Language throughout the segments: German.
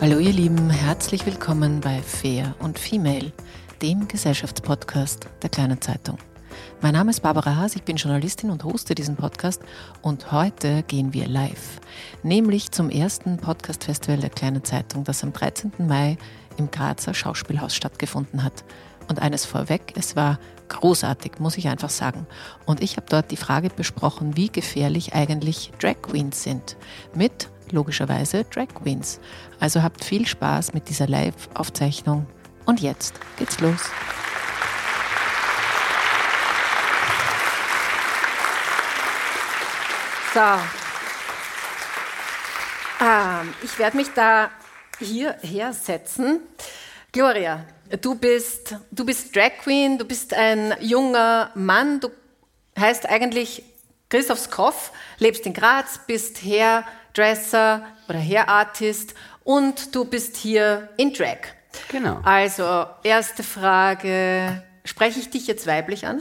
Hallo ihr Lieben, herzlich willkommen bei Fair und Female, dem Gesellschaftspodcast der Kleinen Zeitung. Mein Name ist Barbara Haas, ich bin Journalistin und hoste diesen Podcast und heute gehen wir live, nämlich zum ersten Podcast-Festival der Kleinen Zeitung, das am 13. Mai im Grazer Schauspielhaus stattgefunden hat. Und eines vorweg, es war großartig, muss ich einfach sagen. Und ich habe dort die Frage besprochen, wie gefährlich eigentlich Drag Queens sind. Mit logischerweise Drag Queens. Also habt viel Spaß mit dieser Live-Aufzeichnung. Und jetzt geht's los. So. Ähm, ich werde mich da hierher setzen. Gloria, du bist, du bist Drag Queen, du bist ein junger Mann, du heißt eigentlich Christoph Skroff, lebst in Graz, bist Hairdresser oder Hairartist und du bist hier in Drag. Genau. Also, erste Frage, spreche ich dich jetzt weiblich an?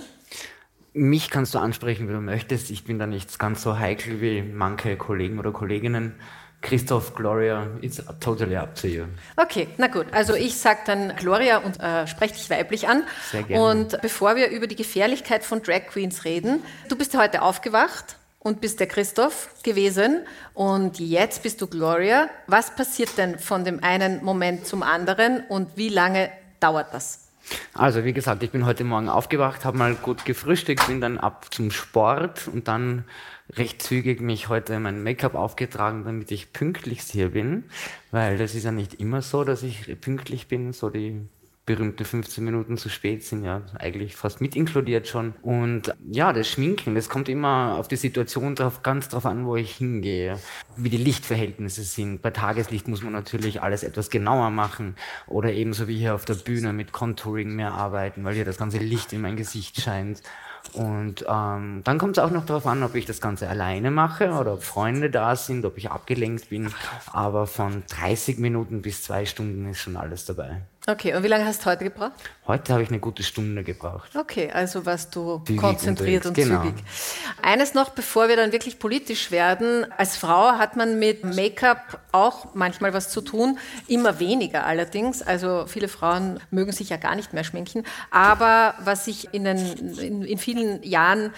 Mich kannst du ansprechen, wie du möchtest. Ich bin da nicht ganz so heikel wie manche Kollegen oder Kolleginnen. Christoph, Gloria, it's totally up to you. Okay, na gut. Also ich sage dann Gloria und äh, spreche dich weiblich an. Sehr gerne. Und bevor wir über die Gefährlichkeit von Drag Queens reden, du bist heute aufgewacht und bist der Christoph gewesen und jetzt bist du Gloria. Was passiert denn von dem einen Moment zum anderen und wie lange dauert das? Also wie gesagt, ich bin heute Morgen aufgewacht, habe mal gut gefrühstückt, bin dann ab zum Sport und dann recht zügig mich heute mein Make-up aufgetragen, damit ich pünktlich hier bin, weil das ist ja nicht immer so, dass ich pünktlich bin, so die berühmte 15 Minuten zu spät sind ja eigentlich fast mit inkludiert schon. Und ja, das Schminken, das kommt immer auf die Situation drauf, ganz drauf an, wo ich hingehe, wie die Lichtverhältnisse sind. Bei Tageslicht muss man natürlich alles etwas genauer machen oder ebenso wie hier auf der Bühne mit Contouring mehr arbeiten, weil hier das ganze Licht in mein Gesicht scheint. Und ähm, dann kommt es auch noch darauf an, ob ich das Ganze alleine mache oder ob Freunde da sind, ob ich abgelenkt bin. Aber von 30 Minuten bis zwei Stunden ist schon alles dabei. Okay, und wie lange hast du heute gebraucht? Heute habe ich eine gute Stunde gebraucht. Okay, also warst du Zügig konzentriert und genau. zügig. Eines noch, bevor wir dann wirklich politisch werden. Als Frau hat man mit Make-up auch manchmal was zu tun, immer weniger allerdings. Also viele Frauen mögen sich ja gar nicht mehr schminken. Aber was ich in, den, in, in vielen Jahren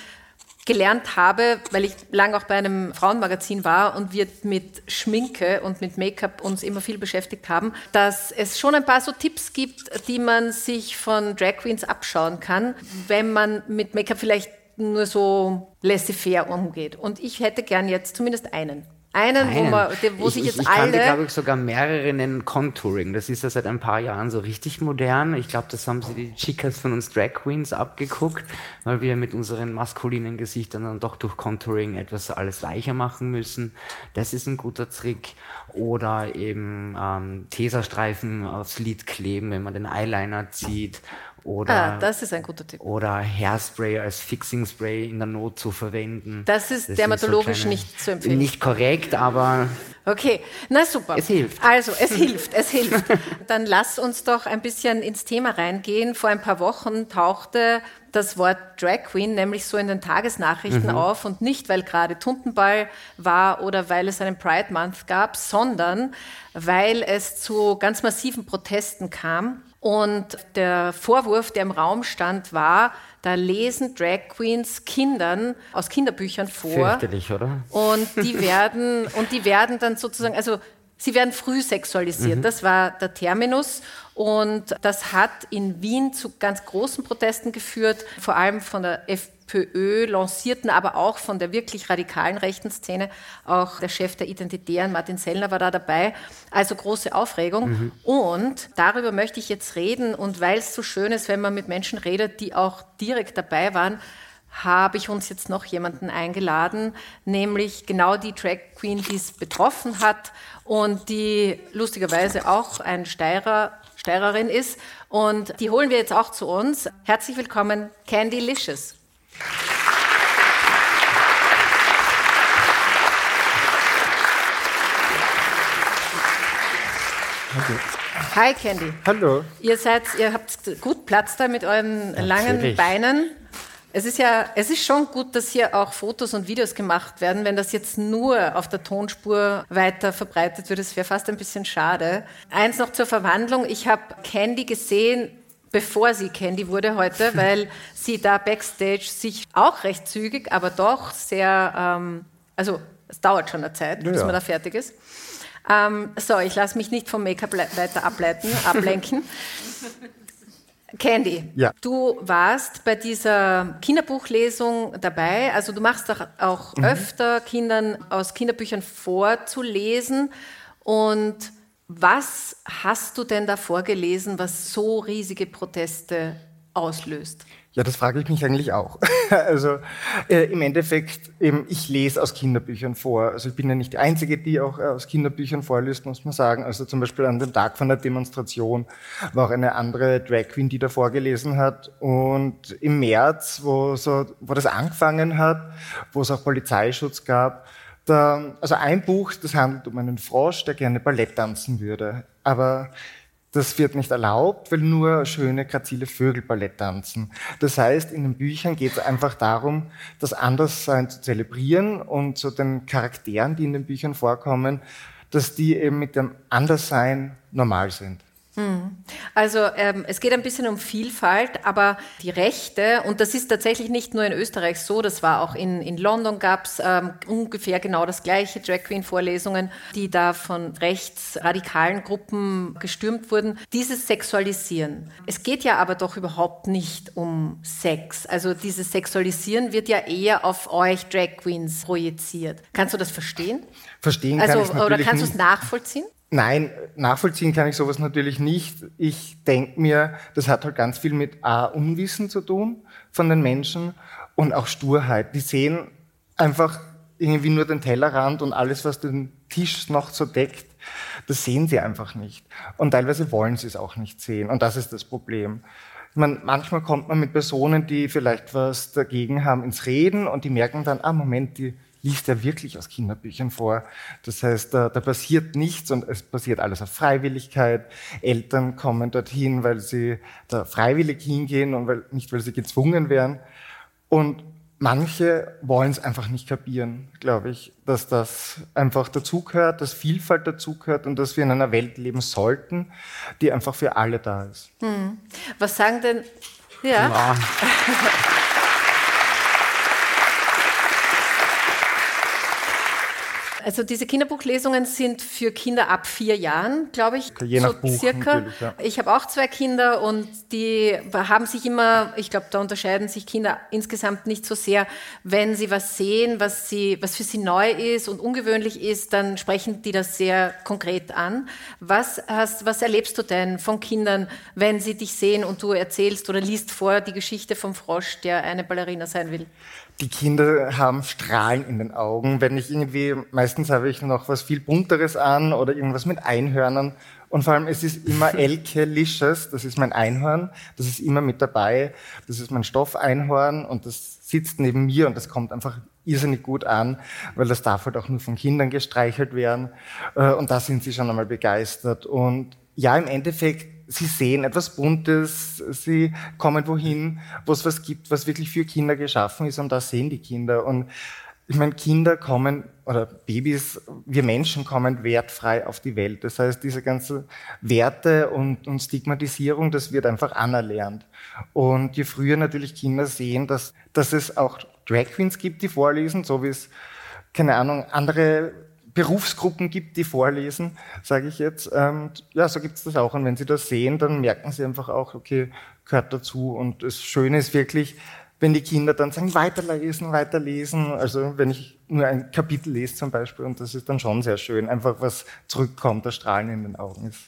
gelernt habe, weil ich lange auch bei einem Frauenmagazin war und wir mit Schminke und mit Make-up uns immer viel beschäftigt haben, dass es schon ein paar so Tipps gibt, die man sich von Drag Queens abschauen kann, wenn man mit Make-up vielleicht nur so laissez-faire umgeht. Und ich hätte gern jetzt zumindest einen. Einen, wo, Einen. man, der- wo ich, sich ich, jetzt ich kannte, alle... glaube ich, sogar mehrere nennen Contouring. Das ist ja seit ein paar Jahren so richtig modern. Ich glaube, das haben sie die Chicas von uns Drag Queens abgeguckt, weil wir mit unseren maskulinen Gesichtern dann doch durch Contouring etwas alles weicher machen müssen. Das ist ein guter Trick. Oder eben ähm, Teserstreifen aufs Lid kleben, wenn man den Eyeliner zieht. Oder ah, das ist ein guter Tipp. oder Hairspray als Fixing Spray in der Not zu verwenden. Das ist sind dermatologisch kleine- nicht zu empfehlen. Nicht korrekt, aber Okay, na super. Es hilft. Also, es hilft, es hilft. Dann lass uns doch ein bisschen ins Thema reingehen. Vor ein paar Wochen tauchte das Wort Drag Queen nämlich so in den Tagesnachrichten auf und nicht, weil gerade Tuntenball war oder weil es einen Pride Month gab, sondern weil es zu ganz massiven Protesten kam. Und der Vorwurf, der im Raum stand, war, da lesen Drag Queens Kindern aus Kinderbüchern vor. fürchterlich, oder? Und die werden, und die werden dann sozusagen, also sie werden früh sexualisiert. Das war der Terminus. Und das hat in Wien zu ganz großen Protesten geführt, vor allem von der FPÖ lancierten, aber auch von der wirklich radikalen rechten Szene. Auch der Chef der Identitären, Martin Sellner, war da dabei. Also große Aufregung. Und darüber möchte ich jetzt reden. Und weil es so schön ist, wenn man mit Menschen redet, die auch direkt dabei waren, habe ich uns jetzt noch jemanden eingeladen, nämlich genau die Drag Queen, die es betroffen hat und die lustigerweise auch ein Steirer, Steirerin ist. Und die holen wir jetzt auch zu uns. Herzlich willkommen, Candy Licious. Hi Candy. Hallo. Ihr seid, ihr habt gut Platz da mit euren langen Natürlich. Beinen. Es ist ja, es ist schon gut, dass hier auch Fotos und Videos gemacht werden. Wenn das jetzt nur auf der Tonspur weiter verbreitet wird, das wäre fast ein bisschen schade. Eins noch zur Verwandlung. Ich habe Candy gesehen, bevor sie Candy wurde heute, weil sie da backstage sich auch recht zügig, aber doch sehr, ähm, also es dauert schon eine Zeit, bis ja. man da fertig ist. Ähm, so, ich lasse mich nicht vom Make-up weiter ableiten, ablenken. Candy, ja. du warst bei dieser Kinderbuchlesung dabei. Also du machst doch auch mhm. öfter Kindern aus Kinderbüchern vorzulesen. Und was hast du denn da vorgelesen, was so riesige Proteste auslöst? Ja, das frage ich mich eigentlich auch. also äh, im Endeffekt, eben, ich lese aus Kinderbüchern vor. Also ich bin ja nicht die Einzige, die auch äh, aus Kinderbüchern vorliest, muss man sagen. Also zum Beispiel an dem Tag von der Demonstration war auch eine andere Drag Queen, die da vorgelesen hat. Und im März, wo, so, wo das angefangen hat, wo es auch Polizeischutz gab, da, also ein Buch, das handelt um einen Frosch, der gerne Ballett tanzen würde. Aber das wird nicht erlaubt, weil nur schöne, grazile Vögel Ballett tanzen. Das heißt, in den Büchern geht es einfach darum, das Anderssein zu zelebrieren und zu den Charakteren, die in den Büchern vorkommen, dass die eben mit dem Anderssein normal sind. Hm. Also ähm, es geht ein bisschen um Vielfalt, aber die Rechte, und das ist tatsächlich nicht nur in Österreich so, das war auch in, in London gab es ähm, ungefähr genau das gleiche, Drag Queen-Vorlesungen, die da von rechtsradikalen Gruppen gestürmt wurden. Dieses Sexualisieren. Es geht ja aber doch überhaupt nicht um Sex. Also dieses Sexualisieren wird ja eher auf euch Drag Queens projiziert. Kannst du das verstehen? Verstehen kann also, Oder kannst du es nachvollziehen? Nein, nachvollziehen kann ich sowas natürlich nicht. Ich denke mir, das hat halt ganz viel mit A, Unwissen zu tun von den Menschen und auch Sturheit. Die sehen einfach irgendwie nur den Tellerrand und alles, was den Tisch noch so deckt, das sehen sie einfach nicht. Und teilweise wollen sie es auch nicht sehen. Und das ist das Problem. Meine, manchmal kommt man mit Personen, die vielleicht was dagegen haben, ins Reden und die merken dann, ah, Moment, die liest er wirklich aus Kinderbüchern vor. Das heißt, da, da passiert nichts und es passiert alles auf Freiwilligkeit. Eltern kommen dorthin, weil sie da freiwillig hingehen und weil, nicht, weil sie gezwungen werden. Und manche wollen es einfach nicht kapieren, glaube ich, dass das einfach dazugehört, dass Vielfalt dazugehört und dass wir in einer Welt leben sollten, die einfach für alle da ist. Hm. Was sagen denn, ja. ja. Also diese Kinderbuchlesungen sind für Kinder ab vier Jahren, glaube ich, Je nach so Buch circa. Ja. Ich habe auch zwei Kinder und die haben sich immer, ich glaube, da unterscheiden sich Kinder insgesamt nicht so sehr, wenn sie was sehen, was sie, was für sie neu ist und ungewöhnlich ist, dann sprechen die das sehr konkret an. Was hast, was erlebst du denn von Kindern, wenn sie dich sehen und du erzählst oder liest vor die Geschichte vom Frosch, der eine Ballerina sein will? Die Kinder haben Strahlen in den Augen. Wenn ich irgendwie, meistens habe ich noch was viel bunteres an oder irgendwas mit Einhörnern. Und vor allem, es ist immer Elke Licious, das ist mein Einhorn, das ist immer mit dabei. Das ist mein Stoffeinhorn und das sitzt neben mir und das kommt einfach irrsinnig gut an, weil das darf halt auch nur von Kindern gestreichelt werden. Äh, und da sind sie schon einmal begeistert. Und ja, im Endeffekt sie sehen etwas Buntes, sie kommen wohin, wo es was gibt, was wirklich für Kinder geschaffen ist und das sehen die Kinder. Und ich meine, Kinder kommen oder Babys, wir Menschen kommen wertfrei auf die Welt. Das heißt, diese ganze Werte und, und Stigmatisierung, das wird einfach anerlernt. Und je früher natürlich Kinder sehen, dass, dass es auch Drag Queens gibt, die vorlesen, so wie es, keine Ahnung, andere Berufsgruppen gibt, die vorlesen, sage ich jetzt. Ähm, ja, so gibt es das auch. Und wenn Sie das sehen, dann merken Sie einfach auch, okay, gehört dazu. Und das Schöne ist wirklich, wenn die Kinder dann sagen, weiterlesen, weiterlesen. Also wenn ich nur ein Kapitel lese zum Beispiel, und das ist dann schon sehr schön, einfach was zurückkommt, das Strahlen in den Augen ist.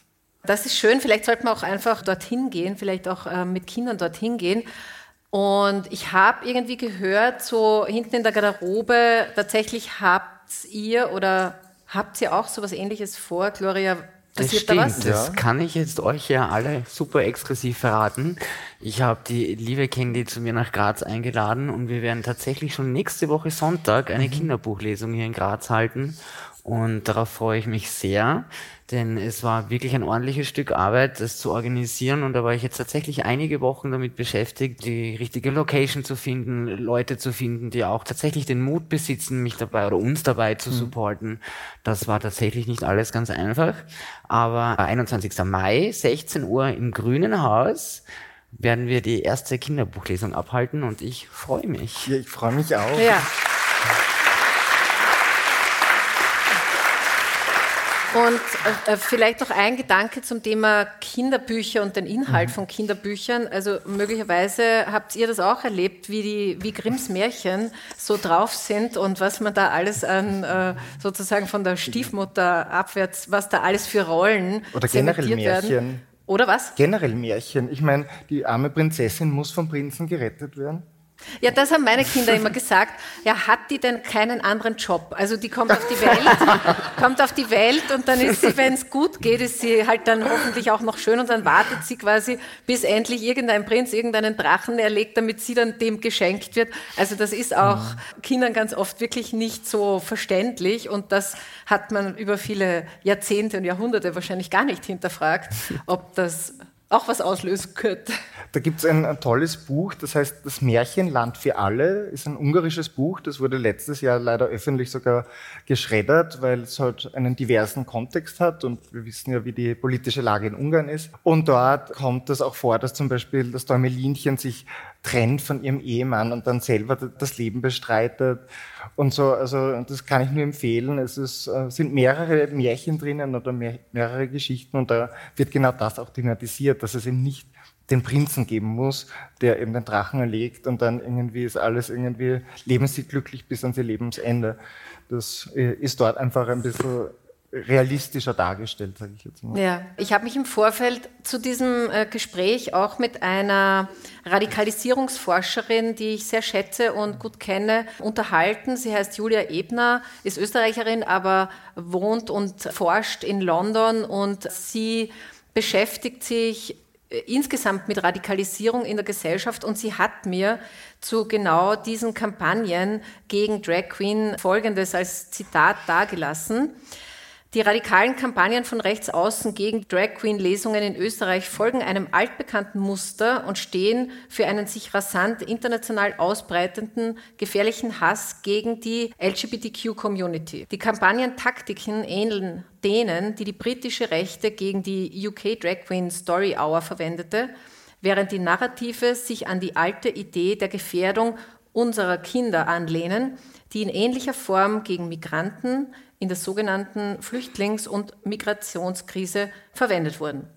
Das ist schön. Vielleicht sollte man auch einfach dorthin gehen, vielleicht auch äh, mit Kindern dorthin gehen. Und ich habe irgendwie gehört, so hinten in der Garderobe, tatsächlich ihr oder habt ihr auch so etwas Ähnliches vor, Gloria? Passiert das stimmt, da das kann ich jetzt euch ja alle super exklusiv verraten. Ich habe die liebe Candy zu mir nach Graz eingeladen und wir werden tatsächlich schon nächste Woche Sonntag eine mhm. Kinderbuchlesung hier in Graz halten. Und darauf freue ich mich sehr, denn es war wirklich ein ordentliches Stück Arbeit, das zu organisieren. Und da war ich jetzt tatsächlich einige Wochen damit beschäftigt, die richtige Location zu finden, Leute zu finden, die auch tatsächlich den Mut besitzen, mich dabei oder uns dabei zu mhm. supporten. Das war tatsächlich nicht alles ganz einfach. Aber 21. Mai, 16 Uhr im Grünen Haus werden wir die erste Kinderbuchlesung abhalten und ich freue mich. Ja, ich freue mich auch. Ja. Und äh, vielleicht noch ein Gedanke zum Thema Kinderbücher und den Inhalt mhm. von Kinderbüchern. Also möglicherweise habt ihr das auch erlebt, wie, die, wie Grimms Märchen so drauf sind und was man da alles an äh, sozusagen von der Stiefmutter abwärts, was da alles für Rollen oder generell Märchen. Werden. Oder was? Generell Märchen. Ich meine, die arme Prinzessin muss vom Prinzen gerettet werden. Ja, das haben meine Kinder immer gesagt. Ja, hat die denn keinen anderen Job? Also die kommt auf die Welt, kommt auf die Welt und dann ist sie, wenn es gut geht, ist sie halt dann hoffentlich auch noch schön und dann wartet sie quasi, bis endlich irgendein Prinz irgendeinen Drachen erlegt, damit sie dann dem geschenkt wird. Also das ist auch. Kindern ganz oft wirklich nicht so verständlich und das hat man über viele Jahrzehnte und Jahrhunderte wahrscheinlich gar nicht hinterfragt, ob das auch was auslösen könnte. Da gibt es ein, tolles Buch, das heißt Das Märchenland für alle, ist ein ungarisches Buch, das wurde letztes Jahr leider öffentlich sogar geschreddert, weil es halt einen diversen Kontext hat und wir wissen ja, wie die politische Lage in Ungarn ist. Und dort kommt es auch vor, dass zum Beispiel das Däumelinchen sich trennt von ihrem Ehemann und dann selber das Leben bestreitet und so. Also das kann ich nur empfehlen. Es ist, äh, sind mehrere Märchen drinnen oder mehr, mehrere Geschichten und da wird genau das auch thematisiert, dass es eben nicht den Prinzen geben muss, der eben den Drachen erlegt und dann irgendwie ist alles irgendwie, leben sie glücklich bis an ihr Lebensende. Das äh, ist dort einfach ein bisschen realistischer dargestellt, sage ich jetzt mal. Ja, ich habe mich im Vorfeld zu diesem äh, Gespräch auch mit einer Radikalisierungsforscherin, die ich sehr schätze und gut kenne, unterhalten. Sie heißt Julia Ebner, ist Österreicherin, aber wohnt und forscht in London und sie beschäftigt sich äh, insgesamt mit Radikalisierung in der Gesellschaft und sie hat mir zu genau diesen Kampagnen gegen Drag Queen Folgendes als Zitat dargelassen. Die radikalen Kampagnen von rechts außen gegen Drag Queen Lesungen in Österreich folgen einem altbekannten Muster und stehen für einen sich rasant international ausbreitenden gefährlichen Hass gegen die LGBTQ Community. Die Kampagnentaktiken ähneln denen, die die britische Rechte gegen die UK Drag Queen Story Hour verwendete, während die Narrative sich an die alte Idee der Gefährdung unserer Kinder anlehnen, die in ähnlicher Form gegen Migranten, in der sogenannten Flüchtlings- und Migrationskrise verwendet wurden.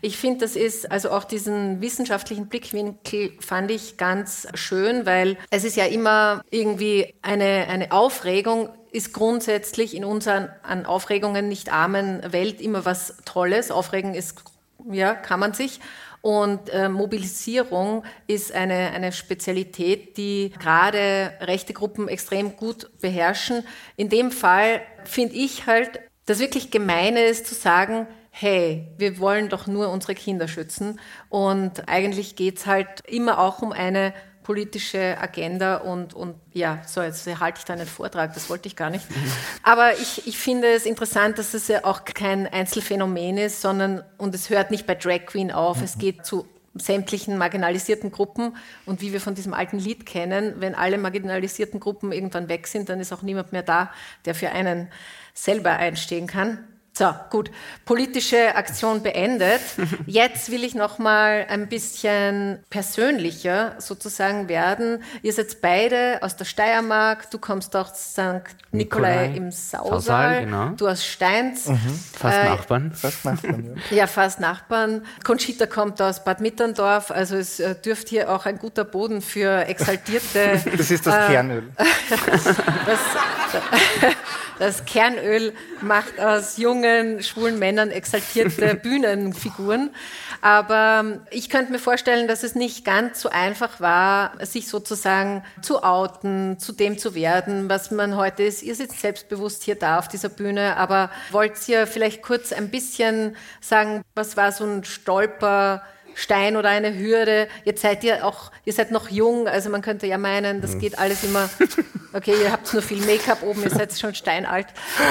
Ich finde, das ist also auch diesen wissenschaftlichen Blickwinkel fand ich ganz schön, weil es ist ja immer irgendwie eine, eine Aufregung, ist grundsätzlich in unseren an Aufregungen nicht armen Welt immer was Tolles. Aufregen ist, ja, kann man sich. Und äh, Mobilisierung ist eine, eine Spezialität, die gerade rechte Gruppen extrem gut beherrschen. In dem Fall finde ich halt, das wirklich Gemeine ist zu sagen, hey, wir wollen doch nur unsere Kinder schützen. Und eigentlich geht's halt immer auch um eine politische Agenda und, und ja, so jetzt halte ich da einen Vortrag, das wollte ich gar nicht. Aber ich, ich finde es interessant, dass es ja auch kein Einzelfenomen ist, sondern, und es hört nicht bei Drag Queen auf, es geht zu sämtlichen marginalisierten Gruppen. Und wie wir von diesem alten Lied kennen, wenn alle marginalisierten Gruppen irgendwann weg sind, dann ist auch niemand mehr da, der für einen selber einstehen kann. So, gut. Politische Aktion beendet. Jetzt will ich noch mal ein bisschen persönlicher sozusagen werden. Ihr seid beide aus der Steiermark. Du kommst aus St. Nikolai, Nikolai im Sausal. Sausal genau. Du aus Steins. Mhm. Fast äh, Nachbarn. Fast Nachbarn, ja. ja. fast Nachbarn. Conchita kommt aus Bad Mitterndorf. Also es äh, dürfte hier auch ein guter Boden für exaltierte... das ist das äh, Kernöl. das, das Kernöl macht aus jungen, schwulen Männern exaltierte Bühnenfiguren. Aber ähm, ich könnte mir vorstellen, dass es nicht ganz so einfach war, sich sozusagen zu outen, zu dem zu werden, was man heute ist. Ihr sitzt selbstbewusst hier da auf dieser Bühne, aber wollt ihr vielleicht kurz ein bisschen sagen, was war so ein Stolper, Stein oder eine Hürde. Jetzt seid ihr auch, ihr seid noch jung, also man könnte ja meinen, das geht alles immer, okay, ihr habt nur viel Make-up oben, ihr seid schon steinalt.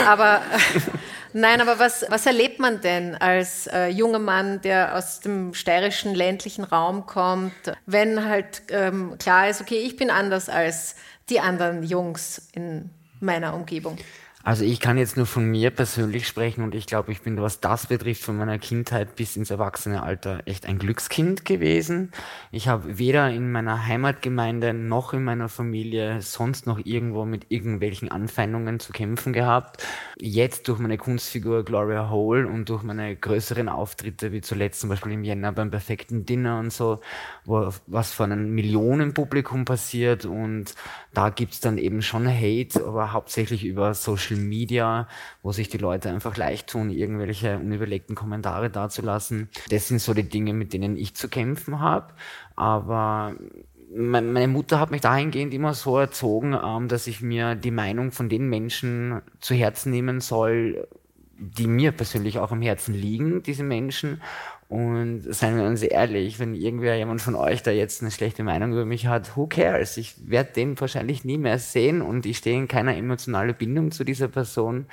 Aber nein, aber was, was erlebt man denn als äh, junger Mann, der aus dem steirischen ländlichen Raum kommt, wenn halt ähm, klar ist, okay, ich bin anders als die anderen Jungs in meiner Umgebung? Also ich kann jetzt nur von mir persönlich sprechen und ich glaube, ich bin, was das betrifft, von meiner Kindheit bis ins Erwachsenealter echt ein Glückskind gewesen. Ich habe weder in meiner Heimatgemeinde noch in meiner Familie sonst noch irgendwo mit irgendwelchen Anfeindungen zu kämpfen gehabt. Jetzt durch meine Kunstfigur Gloria Hole und durch meine größeren Auftritte, wie zuletzt zum Beispiel im Jänner beim perfekten Dinner und so, wo was vor einem Millionenpublikum passiert und da gibt's dann eben schon Hate, aber hauptsächlich über Social Media, wo sich die Leute einfach leicht tun, irgendwelche unüberlegten Kommentare dazulassen. Das sind so die Dinge, mit denen ich zu kämpfen habe. Aber meine Mutter hat mich dahingehend immer so erzogen, ähm, dass ich mir die Meinung von den Menschen zu Herzen nehmen soll, die mir persönlich auch am Herzen liegen, diese Menschen, und seien wir uns ehrlich, wenn irgendwer jemand von euch da jetzt eine schlechte Meinung über mich hat, who cares? Ich werde den wahrscheinlich nie mehr sehen und ich stehe in keiner emotionalen Bindung zu dieser Person.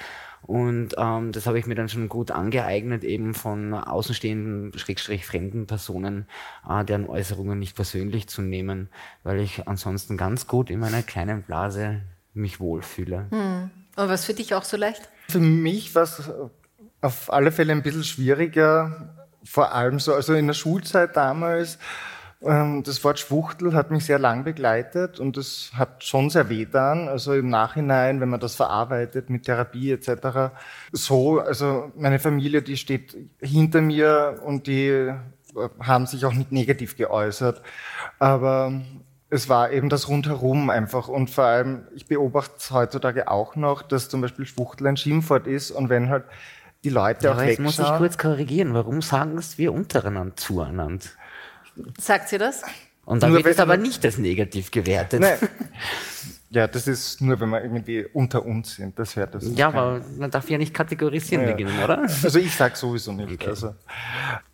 Und ähm, das habe ich mir dann schon gut angeeignet, eben von außenstehenden, schrägstrich fremden Personen, äh, deren Äußerungen nicht persönlich zu nehmen, weil ich ansonsten ganz gut in meiner kleinen Blase mich wohlfühle. Hm. Und was für dich auch so leicht? Für mich war es auf alle Fälle ein bisschen schwieriger, vor allem so, also in der Schulzeit damals, ähm, das Wort Schwuchtel hat mich sehr lang begleitet und das hat schon sehr wehtan. Also im Nachhinein, wenn man das verarbeitet mit Therapie etc. So, also meine Familie, die steht hinter mir und die äh, haben sich auch nicht negativ geäußert. Aber es war eben das Rundherum einfach. Und vor allem, ich beobachte es heutzutage auch noch, dass zum Beispiel Schwuchtel ein Schimpfwort ist und wenn halt die Leute ja, auch jetzt muss ich kurz korrigieren. Warum sagen es wir untereinander zueinander? Sagt sie das? Und dann Nur wird es aber nicht als negativ gewertet. Nein. Ja, das ist nur, wenn wir irgendwie unter uns sind. Das hört das. Ja, aber man darf ja nicht kategorisieren ja. beginnen, oder? Also ich sag sowieso nicht. Okay. Also,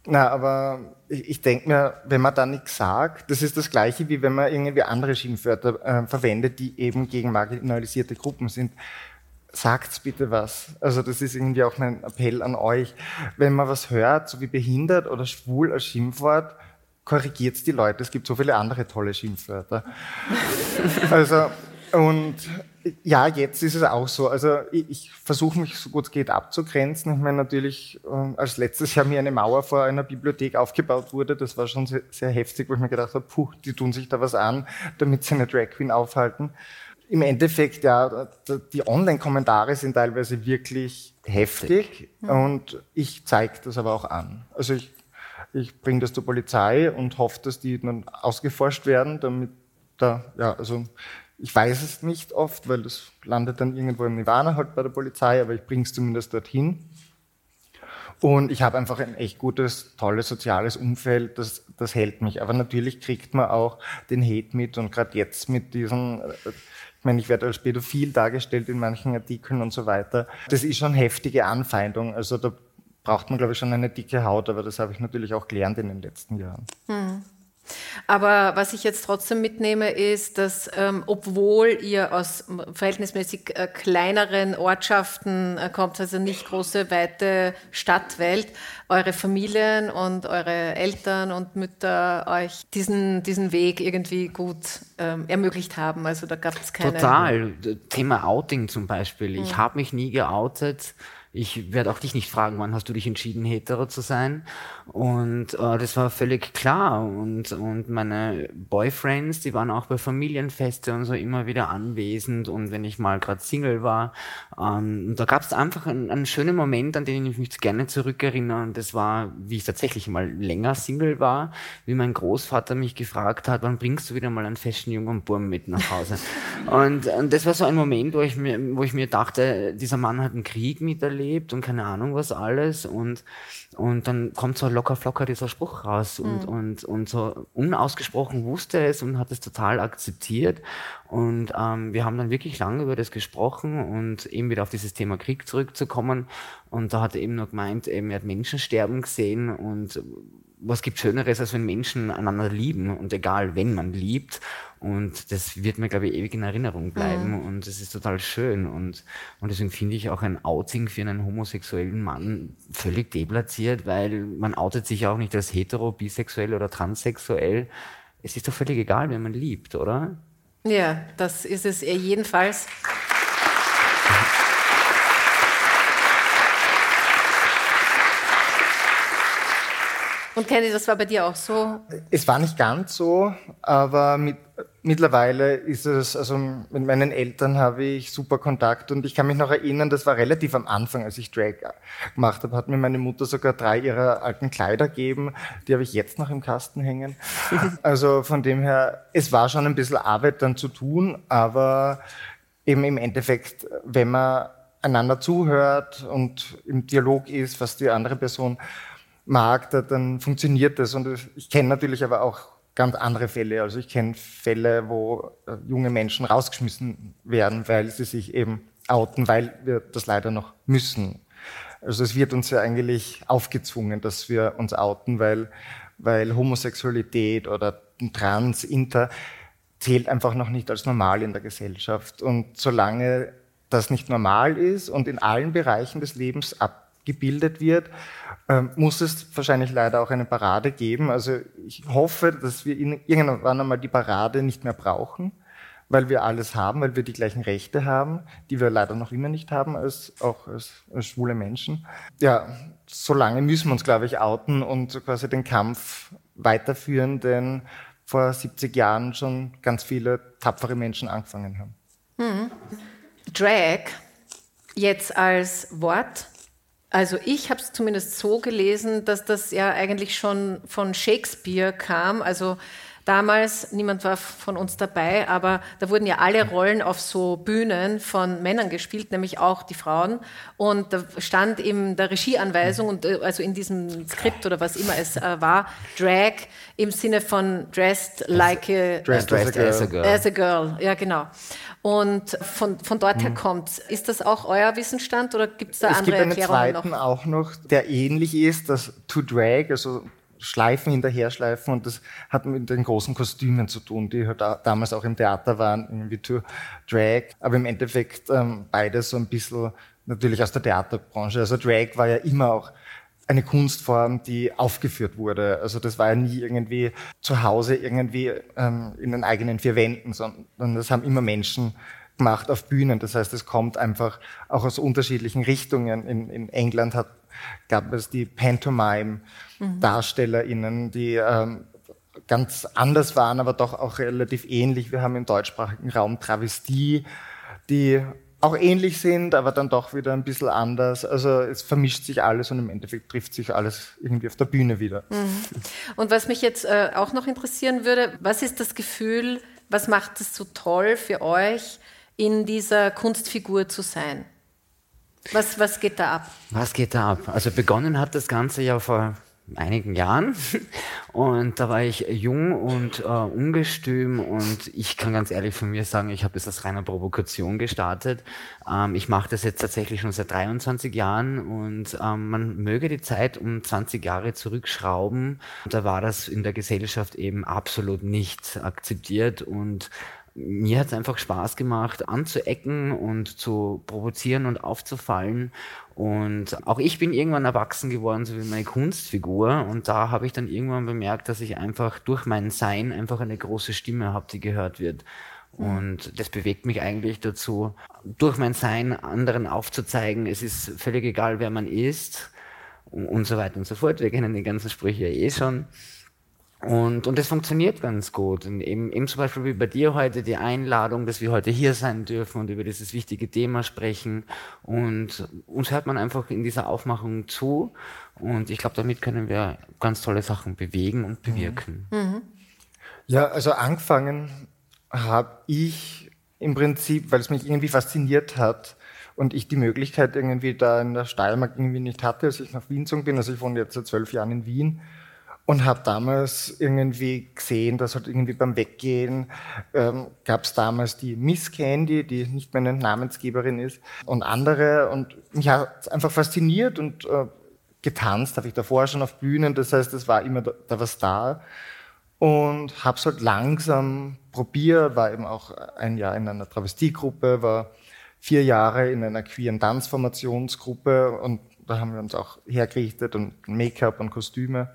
na, aber ich, ich denke mir, wenn man da nichts sagt, das ist das Gleiche, wie wenn man irgendwie andere Schimpfwörter äh, verwendet, die eben gegen marginalisierte Gruppen sind sagt's bitte was. Also das ist irgendwie auch mein Appell an euch. Wenn man was hört, so wie behindert oder schwul als Schimpfwort, korrigiert's die Leute. Es gibt so viele andere tolle Schimpfwörter. also, und ja, jetzt ist es auch so. Also ich, ich versuche mich so gut es geht abzugrenzen. Ich meine natürlich, äh, als letztes Jahr mir eine Mauer vor einer Bibliothek aufgebaut wurde, das war schon sehr, sehr heftig, wo ich mir gedacht habe, puh, die tun sich da was an, damit sie eine Drag Queen aufhalten im Endeffekt, ja, die Online-Kommentare sind teilweise wirklich heftig mhm. und ich zeige das aber auch an. Also ich, ich bringe das zur Polizei und hoffe, dass die dann ausgeforscht werden, damit da, ja, also ich weiß es nicht oft, weil das landet dann irgendwo im Nirvana halt bei der Polizei, aber ich bringe es zumindest dorthin. Und ich habe einfach ein echt gutes, tolles soziales Umfeld, das, das hält mich. Aber natürlich kriegt man auch den Hate mit und gerade jetzt mit diesen äh, ich meine, ich werde als pädophil dargestellt in manchen Artikeln und so weiter. Das ist schon heftige Anfeindung. Also da braucht man, glaube ich, schon eine dicke Haut, aber das habe ich natürlich auch gelernt in den letzten Jahren. Hm. Aber was ich jetzt trotzdem mitnehme, ist, dass ähm, obwohl ihr aus verhältnismäßig äh, kleineren Ortschaften äh, kommt, also nicht große, weite Stadtwelt, eure Familien und eure Eltern und Mütter euch diesen, diesen Weg irgendwie gut ähm, ermöglicht haben. Also da gab es keine... Total. Thema Outing zum Beispiel. Ich hm. habe mich nie geoutet. Ich werde auch dich nicht fragen, wann hast du dich entschieden, hetero zu sein. Und äh, das war völlig klar. Und, und meine Boyfriends, die waren auch bei Familienfeste und so immer wieder anwesend. Und wenn ich mal gerade Single war, ähm, da gab es einfach einen, einen, schönen Moment, an den ich mich gerne zurückerinnere. Und das war, wie ich tatsächlich mal länger Single war, wie mein Großvater mich gefragt hat, wann bringst du wieder mal einen festen jungen Burm mit nach Hause? und, und das war so ein Moment, wo ich mir, wo ich mir dachte, dieser Mann hat einen Krieg miterlebt erlebt und keine Ahnung was alles und und dann kommt so locker flocker dieser Spruch raus und, mhm. und, und so unausgesprochen wusste es und hat es total akzeptiert. Und ähm, wir haben dann wirklich lange über das gesprochen und eben wieder auf dieses Thema Krieg zurückzukommen. Und da hat er eben nur gemeint, eben, er hat Menschen sterben gesehen und was gibt Schöneres, als wenn Menschen einander lieben und egal, wenn man liebt. Und das wird mir, glaube ich, ewig in Erinnerung bleiben. Mhm. Und das ist total schön. Und, und deswegen finde ich auch ein Outing für einen homosexuellen Mann völlig deplatziert, weil man outet sich auch nicht als hetero, bisexuell oder transsexuell. Es ist doch völlig egal, wenn man liebt, oder? Ja, das ist es jedenfalls. Und Kenny, das war bei dir auch so? Es war nicht ganz so, aber mit, mittlerweile ist es, also mit meinen Eltern habe ich super Kontakt und ich kann mich noch erinnern, das war relativ am Anfang, als ich Drag gemacht habe, hat mir meine Mutter sogar drei ihrer alten Kleider gegeben, die habe ich jetzt noch im Kasten hängen. Also von dem her, es war schon ein bisschen Arbeit dann zu tun, aber eben im Endeffekt, wenn man einander zuhört und im Dialog ist, was die andere Person mag, dann funktioniert das. Und ich kenne natürlich aber auch ganz andere Fälle. Also ich kenne Fälle, wo äh, junge Menschen rausgeschmissen werden, weil sie sich eben outen, weil wir das leider noch müssen. Also es wird uns ja eigentlich aufgezwungen, dass wir uns outen, weil, weil Homosexualität oder Trans, Inter zählt einfach noch nicht als normal in der Gesellschaft. Und solange das nicht normal ist und in allen Bereichen des Lebens abgebildet wird, ähm, muss es wahrscheinlich leider auch eine Parade geben. Also ich hoffe, dass wir irgendwann einmal die Parade nicht mehr brauchen, weil wir alles haben, weil wir die gleichen Rechte haben, die wir leider noch immer nicht haben, als, auch als, als schwule Menschen. Ja, solange müssen wir uns, glaube ich, outen und quasi den Kampf weiterführen, den vor 70 Jahren schon ganz viele tapfere Menschen angefangen haben. Hm. Drag jetzt als Wort also ich habe es zumindest so gelesen, dass das ja eigentlich schon von Shakespeare kam. Also damals, niemand war von uns dabei, aber da wurden ja alle Rollen auf so Bühnen von Männern gespielt, nämlich auch die Frauen. Und da stand in der Regieanweisung und äh, also in diesem Skript oder was immer es äh, war, Drag im Sinne von dressed like a, dressed, dressed as, a girl. as a girl. Ja, genau. Und von, von dort her mhm. kommt Ist das auch euer Wissensstand oder gibt es da es andere Erklärungen noch? Es gibt einen zweiten auch noch, der ähnlich ist, das To Drag, also Schleifen hinterher schleifen und das hat mit den großen Kostümen zu tun, die halt damals auch im Theater waren, irgendwie To Drag, aber im Endeffekt ähm, beides so ein bisschen natürlich aus der Theaterbranche. Also Drag war ja immer auch eine Kunstform, die aufgeführt wurde. Also das war ja nie irgendwie zu Hause irgendwie ähm, in den eigenen vier Wänden, sondern das haben immer Menschen gemacht auf Bühnen. Das heißt, es kommt einfach auch aus unterschiedlichen Richtungen. In, in England hat, gab es die Pantomime-DarstellerInnen, die ähm, ganz anders waren, aber doch auch relativ ähnlich. Wir haben im deutschsprachigen Raum Travestie, die auch ähnlich sind, aber dann doch wieder ein bisschen anders. Also es vermischt sich alles und im Endeffekt trifft sich alles irgendwie auf der Bühne wieder. Mhm. Und was mich jetzt äh, auch noch interessieren würde, was ist das Gefühl, was macht es so toll für euch, in dieser Kunstfigur zu sein? Was, was geht da ab? Was geht da ab? Also begonnen hat das Ganze ja vor einigen Jahren. Und da war ich jung und äh, ungestüm und ich kann ganz ehrlich von mir sagen, ich habe das als reiner Provokation gestartet. Ähm, ich mache das jetzt tatsächlich schon seit 23 Jahren und ähm, man möge die Zeit um 20 Jahre zurückschrauben. Da war das in der Gesellschaft eben absolut nicht akzeptiert und mir hat es einfach Spaß gemacht, anzuecken und zu provozieren und aufzufallen. Und auch ich bin irgendwann erwachsen geworden, so wie meine Kunstfigur. Und da habe ich dann irgendwann bemerkt, dass ich einfach durch mein Sein einfach eine große Stimme habe, die gehört wird. Und das bewegt mich eigentlich dazu, durch mein Sein anderen aufzuzeigen, es ist völlig egal, wer man ist und so weiter und so fort. Wir kennen die ganzen Sprüche ja eh schon. Und, und das funktioniert ganz gut. Und eben, eben zum Beispiel wie bei dir heute die Einladung, dass wir heute hier sein dürfen und über dieses wichtige Thema sprechen. Und uns hört man einfach in dieser Aufmachung zu. Und ich glaube, damit können wir ganz tolle Sachen bewegen und bewirken. Mhm. mhm. Ja, also angefangen habe ich im Prinzip, weil es mich irgendwie fasziniert hat und ich die Möglichkeit irgendwie da in der Steiermark irgendwie nicht hatte, als ich nach Wien gezogen bin. Also ich wohne jetzt seit zwölf Jahren in Wien und habe damals irgendwie gesehen, dass halt irgendwie beim Weggehen ähm, gab es damals die Miss Candy, die nicht meine Namensgeberin ist, und andere. Und mich hat einfach fasziniert und äh, getanzt habe ich davor schon auf Bühnen, das heißt, es war immer da, da was da. Und habe es halt langsam probiert, war eben auch ein Jahr in einer Travestiegruppe, war vier Jahre in einer queeren Tanzformationsgruppe. Und da haben wir uns auch hergerichtet und Make-up und Kostüme.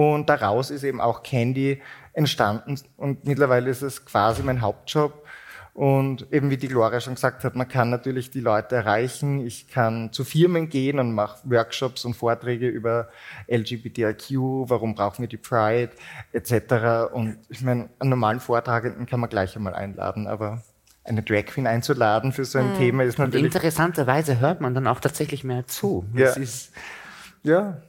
Und daraus ist eben auch Candy entstanden und mittlerweile ist es quasi mein Hauptjob. Und eben wie die Gloria schon gesagt hat, man kann natürlich die Leute erreichen. Ich kann zu Firmen gehen und mache Workshops und Vorträge über LGBTIQ, warum brauchen wir die Pride etc. Und ich meine, einen normalen Vortragenden kann man gleich einmal einladen, aber eine Drag Queen einzuladen für so ein mhm. Thema ist natürlich. Und interessanterweise hört man dann auch tatsächlich mehr zu. Ja. Ja.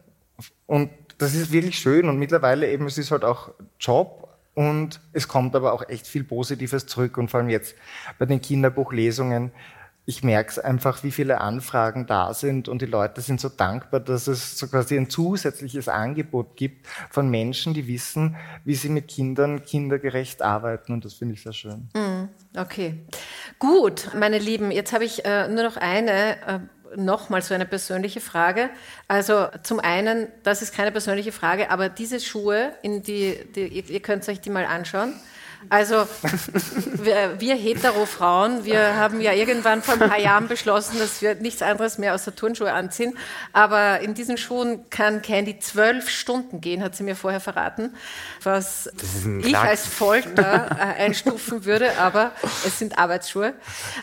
Und das ist wirklich schön und mittlerweile eben, es ist halt auch Job und es kommt aber auch echt viel Positives zurück und vor allem jetzt bei den Kinderbuchlesungen ich merke es einfach, wie viele Anfragen da sind und die Leute sind so dankbar, dass es so quasi ein zusätzliches Angebot gibt von Menschen, die wissen, wie sie mit Kindern kindergerecht arbeiten und das finde ich sehr schön. Mm, okay, gut, meine Lieben, jetzt habe ich äh, nur noch eine. Äh, nochmal so eine persönliche Frage. Also zum einen, das ist keine persönliche Frage, aber diese Schuhe, in die, die ihr könnt euch die mal anschauen. Also wir, wir Hetero-Frauen, wir haben ja irgendwann vor ein paar Jahren beschlossen, dass wir nichts anderes mehr außer Turnschuhe anziehen. Aber in diesen Schuhen kann Candy zwölf Stunden gehen, hat sie mir vorher verraten, was ich als Folter äh, einstufen würde. Aber es sind Arbeitsschuhe.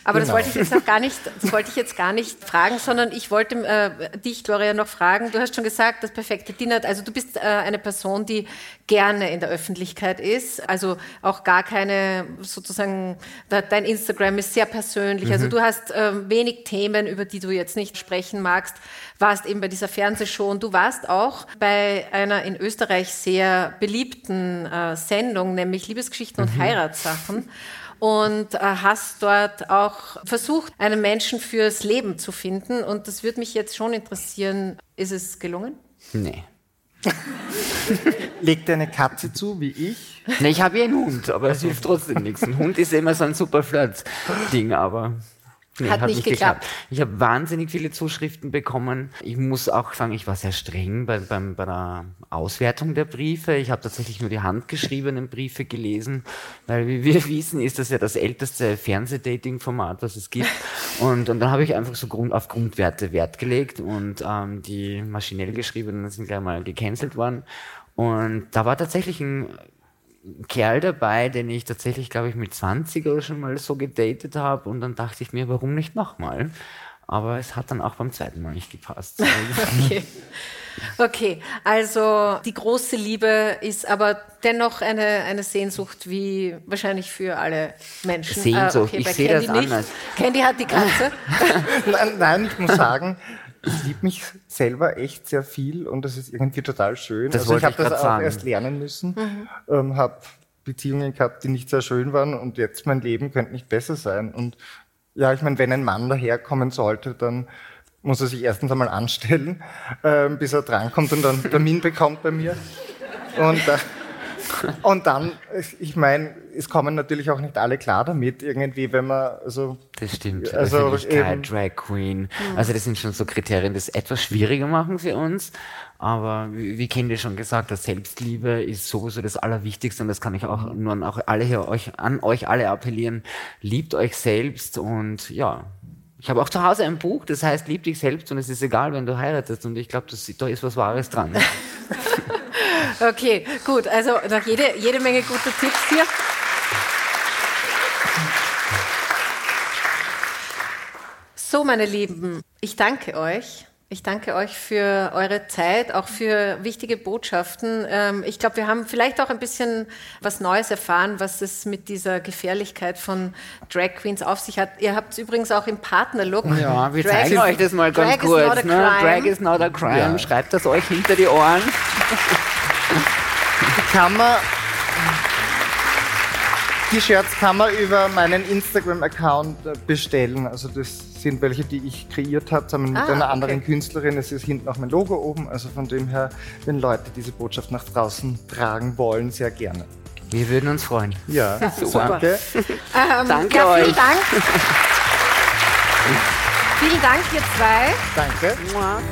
Aber genau. das wollte ich jetzt noch gar nicht, das wollte ich jetzt gar nicht fragen, sondern ich wollte äh, dich, Gloria, noch fragen. Du hast schon gesagt, das perfekte Dinner. Also du bist äh, eine Person, die gerne in der Öffentlichkeit ist. Also auch gar keine sozusagen, dein Instagram ist sehr persönlich. Also mhm. Also du hast äh, wenig Themen, über die du jetzt nicht sprechen magst. Warst eben bei dieser Fernsehshow und du warst auch bei einer in Österreich sehr beliebten äh, Sendung, nämlich Liebesgeschichten mhm. und Heiratssachen und äh, hast dort auch versucht, einen Menschen fürs Leben zu finden. Und das würde mich jetzt schon interessieren. Ist es gelungen? Nee. Legt eine Katze zu, wie ich? Nee, ich habe ja einen Hund, aber es hilft trotzdem nichts. Ein Hund ist immer so ein super Flirt-Ding, aber Nee, hat, hat, nicht geklappt. geklappt. Ich habe wahnsinnig viele Zuschriften bekommen. Ich muss auch sagen, ich war sehr streng bei, beim, bei der Auswertung der Briefe. Ich habe tatsächlich nur die handgeschriebenen Briefe gelesen, weil wie wir wissen, ist das ja das älteste Fernsehdating-Format, was es gibt. Und, und dann habe ich einfach so Grund, auf Grundwerte Wert gelegt und ähm, die maschinell geschriebenen sind gleich mal gecancelt worden. Und da war tatsächlich ein Kerl dabei, den ich tatsächlich, glaube ich, mit 20 oder schon mal so gedatet habe. Und dann dachte ich mir, warum nicht nochmal? Aber es hat dann auch beim zweiten Mal nicht gepasst. okay. Okay, also die große Liebe ist aber dennoch eine, eine Sehnsucht, wie wahrscheinlich für alle Menschen. Sehnsucht, ah, okay, ich sehe das nicht. anders. Candy hat die Katze. nein, nein, ich muss sagen, ich liebe mich selber echt sehr viel und das ist irgendwie total schön. Das also ich habe das auch sagen. erst lernen müssen, mhm. ähm, habe Beziehungen gehabt, die nicht sehr schön waren und jetzt mein Leben könnte nicht besser sein. Und ja, ich meine, wenn ein Mann daherkommen sollte, dann muss er sich erstens einmal anstellen, äh, bis er drankommt und dann einen Termin bekommt bei mir. Und äh, und dann, ich meine, es kommen natürlich auch nicht alle klar damit, irgendwie, wenn man so. Das stimmt. Also eben, Drag Queen. Also das sind schon so Kriterien, die es etwas schwieriger machen für uns. Aber wie, wie schon gesagt hat, Selbstliebe ist sowieso das Allerwichtigste und das kann ich auch nur an auch alle hier euch, an euch alle appellieren. Liebt euch selbst und ja, ich habe auch zu Hause ein Buch, das heißt, lieb dich selbst und es ist egal, wenn du heiratest. Und ich glaube, da ist was Wahres dran. Okay, gut. Also noch jede, jede Menge gute Tipps hier. So, meine Lieben, ich danke euch. Ich danke euch für eure Zeit, auch für wichtige Botschaften. Ähm, ich glaube, wir haben vielleicht auch ein bisschen was Neues erfahren, was es mit dieser Gefährlichkeit von Drag Queens auf sich hat. Ihr habt es übrigens auch im Partnerlook. Ja, wir Drag zeigen euch das mal ganz Drag kurz. Ne? Drag is not a crime. Ja. Schreibt das euch hinter die Ohren. Kann man die Shirts kann man über meinen Instagram-Account bestellen. Also das sind welche, die ich kreiert habe, zusammen mit Ah, einer okay. anderen Künstlerin. Es ist hinten auch mein Logo oben. Also von dem her, wenn Leute diese Botschaft nach draußen tragen wollen, sehr gerne. Wir würden uns freuen. Ja, super. danke. Ähm, Danke ja, vielen euch. Dank. vielen Dank, ihr zwei. Danke. Mua.